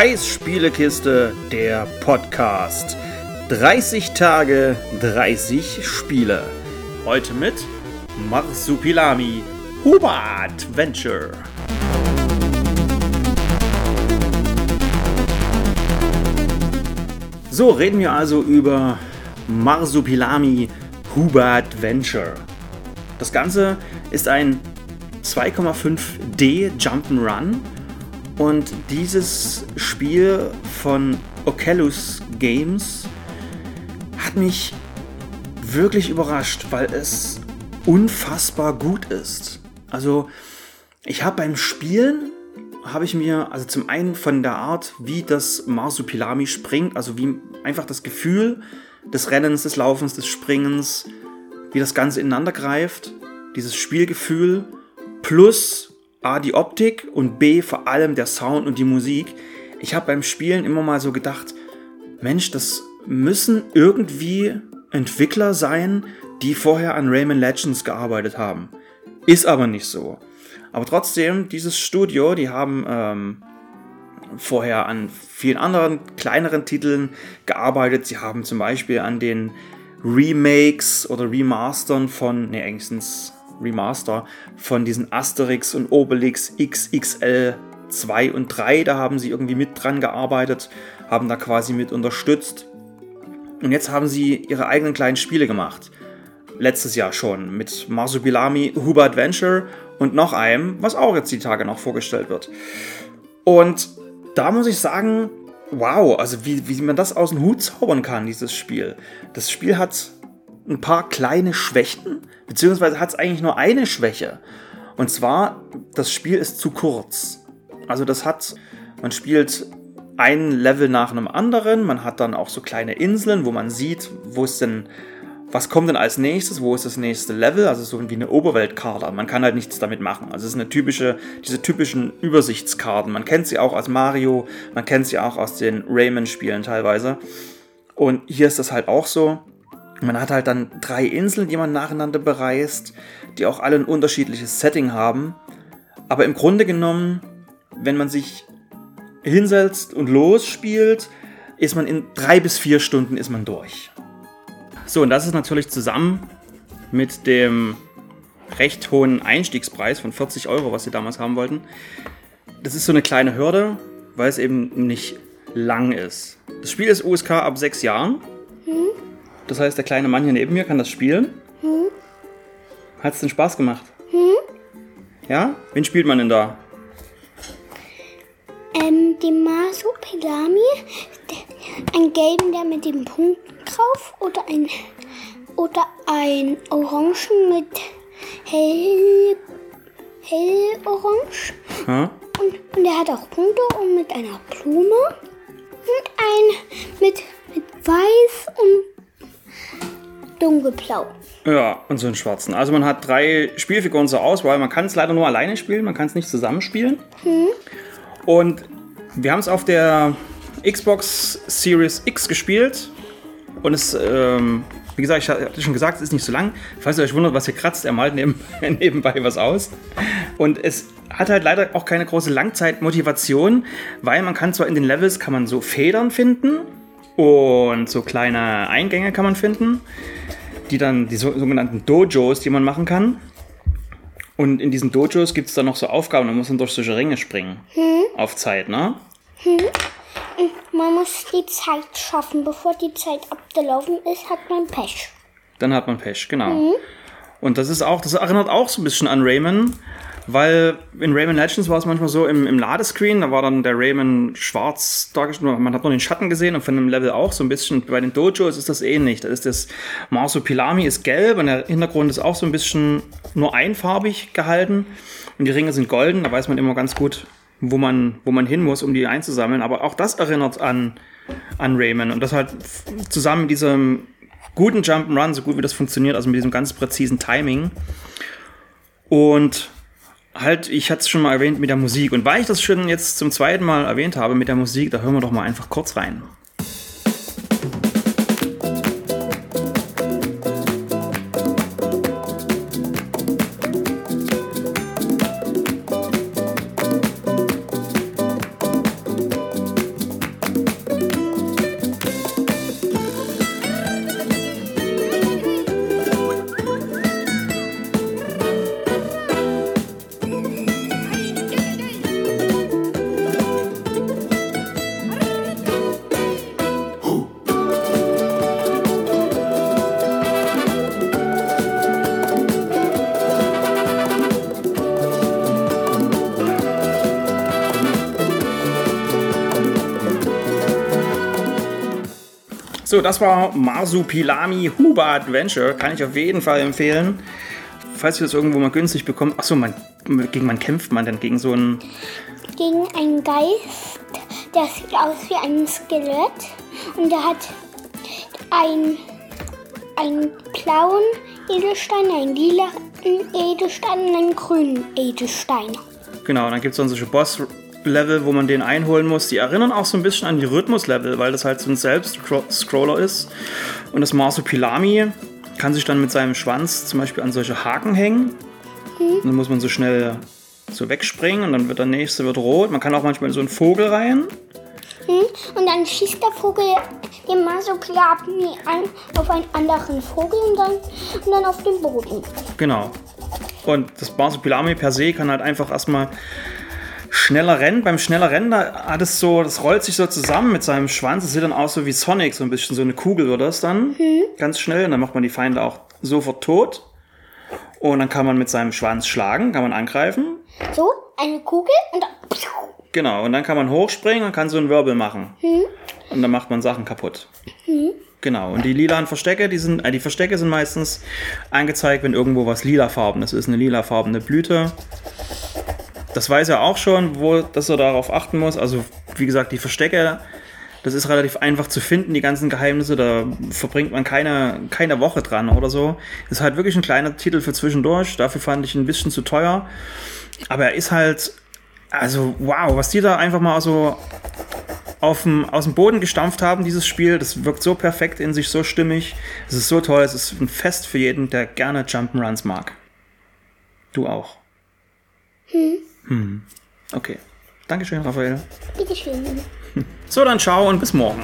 Scheiß Spielekiste, der Podcast. 30 Tage, 30 Spiele. Heute mit Marsupilami Huber Adventure. So, reden wir also über Marsupilami Huber Adventure. Das Ganze ist ein 2,5D Jump'n'Run und dieses Spiel von Oculus Games hat mich wirklich überrascht, weil es unfassbar gut ist. Also ich habe beim Spielen habe ich mir, also zum einen von der Art, wie das Marsupilami springt, also wie einfach das Gefühl des Rennens, des Laufens, des Springens, wie das Ganze ineinander greift, dieses Spielgefühl plus A, die Optik und B, vor allem der Sound und die Musik. Ich habe beim Spielen immer mal so gedacht, Mensch, das müssen irgendwie Entwickler sein, die vorher an Rayman Legends gearbeitet haben. Ist aber nicht so. Aber trotzdem, dieses Studio, die haben ähm, vorher an vielen anderen kleineren Titeln gearbeitet. Sie haben zum Beispiel an den Remakes oder Remastern von, ne, sind Remaster von diesen Asterix und Obelix XXL 2 und 3. Da haben sie irgendwie mit dran gearbeitet, haben da quasi mit unterstützt. Und jetzt haben sie ihre eigenen kleinen Spiele gemacht. Letztes Jahr schon mit Marsupilami Huber Adventure und noch einem, was auch jetzt die Tage noch vorgestellt wird. Und da muss ich sagen, wow, also wie, wie man das aus dem Hut zaubern kann, dieses Spiel. Das Spiel hat ein paar kleine Schwächen, beziehungsweise hat es eigentlich nur eine Schwäche. Und zwar, das Spiel ist zu kurz. Also das hat, man spielt ein Level nach einem anderen, man hat dann auch so kleine Inseln, wo man sieht, wo es denn, was kommt denn als nächstes, wo ist das nächste Level, also so wie eine Oberweltkarte. Man kann halt nichts damit machen. Also es ist eine typische, diese typischen Übersichtskarten. Man kennt sie auch aus Mario, man kennt sie auch aus den Rayman-Spielen teilweise. Und hier ist das halt auch so. Man hat halt dann drei Inseln, die man nacheinander bereist, die auch alle ein unterschiedliches Setting haben. Aber im Grunde genommen, wenn man sich hinsetzt und losspielt, ist man in drei bis vier Stunden ist man durch. So, und das ist natürlich zusammen mit dem recht hohen Einstiegspreis von 40 Euro, was sie damals haben wollten. Das ist so eine kleine Hürde, weil es eben nicht lang ist. Das Spiel ist USK ab sechs Jahren. Das heißt, der kleine Mann hier neben mir kann das spielen. Hm. Hat es denn Spaß gemacht? Hm. Ja? Wen spielt man denn da? Ähm, den Masupilami, ein gelben, der mit den Punkten drauf oder ein oder ein Orangen mit hell hellorange. Hm? Und, und der hat auch Punkte und mit einer Blume dunkelblau. Ja, und so einen schwarzen. Also man hat drei Spielfiguren zur Auswahl. Man kann es leider nur alleine spielen, man kann es nicht zusammenspielen. Hm. Und wir haben es auf der Xbox Series X gespielt. Und es, ähm, wie gesagt, ich hatte schon gesagt, es ist nicht so lang. Falls ihr euch wundert, was hier kratzt, er malt neben, nebenbei was aus. Und es hat halt leider auch keine große Langzeitmotivation, weil man kann zwar in den Levels kann man so Federn finden und so kleine Eingänge kann man finden die dann die sogenannten Dojos, die man machen kann. Und in diesen Dojos gibt es dann noch so Aufgaben, man muss dann durch solche Ringe springen. Hm? Auf Zeit, ne? Hm. Man muss die Zeit schaffen. Bevor die Zeit abgelaufen ist, hat man Pech. Dann hat man Pech, genau. Hm. Und das ist auch, das erinnert auch so ein bisschen an Rayman, weil in Rayman Legends war es manchmal so im, im Ladescreen, da war dann der Rayman schwarz dargestellt, man hat nur den Schatten gesehen und von dem Level auch so ein bisschen. Bei den Dojos ist das ähnlich. Da ist das Marsupilami ist gelb und der Hintergrund ist auch so ein bisschen nur einfarbig gehalten und die Ringe sind golden, da weiß man immer ganz gut, wo man, wo man hin muss, um die einzusammeln. Aber auch das erinnert an, an Rayman und das halt zusammen mit diesem guten Jump'n'Run, so gut wie das funktioniert, also mit diesem ganz präzisen Timing. Und halt, ich hatte es schon mal erwähnt mit der Musik. Und weil ich das schon jetzt zum zweiten Mal erwähnt habe mit der Musik, da hören wir doch mal einfach kurz rein. So, das war Marsupilami Huba Adventure. Kann ich auf jeden Fall empfehlen. Falls ihr das irgendwo mal günstig bekommt. Achso, man, gegen man kämpft man dann gegen so einen. Gegen einen Geist, der sieht aus wie ein Skelett. Und der hat ein, einen blauen Edelstein, einen lila Edelstein und einen grünen Edelstein. Genau, dann gibt es dann solche Boss-Level, wo man den einholen muss. Die erinnern auch so ein bisschen an die Rhythmus-Level, weil das halt so ein Selbst-Scroller ist. Und das Marsupilami kann sich dann mit seinem Schwanz zum Beispiel an solche Haken hängen. Und dann muss man so schnell so wegspringen und dann wird der nächste wird rot. Man kann auch manchmal in so einen Vogel rein. Hm? Und dann schießt der Vogel den Marsupilami an auf einen anderen Vogel und dann, und dann auf den Boden. Genau. Und das Marsupilami per se kann halt einfach erstmal schneller rennen. Beim schneller Rennen, da hat es so, das rollt sich so zusammen mit seinem Schwanz. Das sieht dann aus so wie Sonic, so ein bisschen so eine Kugel wird das dann. Ganz schnell. Und dann macht man die Feinde auch sofort tot. Und dann kann man mit seinem Schwanz schlagen, kann man angreifen. So, eine Kugel und dann. Genau, und dann kann man hochspringen und kann so einen Wirbel machen. Und dann macht man Sachen kaputt. Genau, und die lilanen Verstecke, die, sind, äh, die Verstecke sind meistens angezeigt, wenn irgendwo was lilafarbenes ist, eine lilafarbene Blüte. Das weiß er auch schon, wo, dass er darauf achten muss. Also, wie gesagt, die Verstecke, das ist relativ einfach zu finden, die ganzen Geheimnisse. Da verbringt man keine, keine Woche dran oder so. Das ist halt wirklich ein kleiner Titel für zwischendurch. Dafür fand ich ihn ein bisschen zu teuer. Aber er ist halt, also wow, was die da einfach mal so auf dem, aus dem Boden gestampft haben, dieses Spiel, das wirkt so perfekt in sich, so stimmig. Es ist so toll, es ist ein Fest für jeden, der gerne Jump'n'Runs mag. Du auch. Hm. Okay. Dankeschön, Raphael. Bitteschön. So, dann ciao und bis morgen.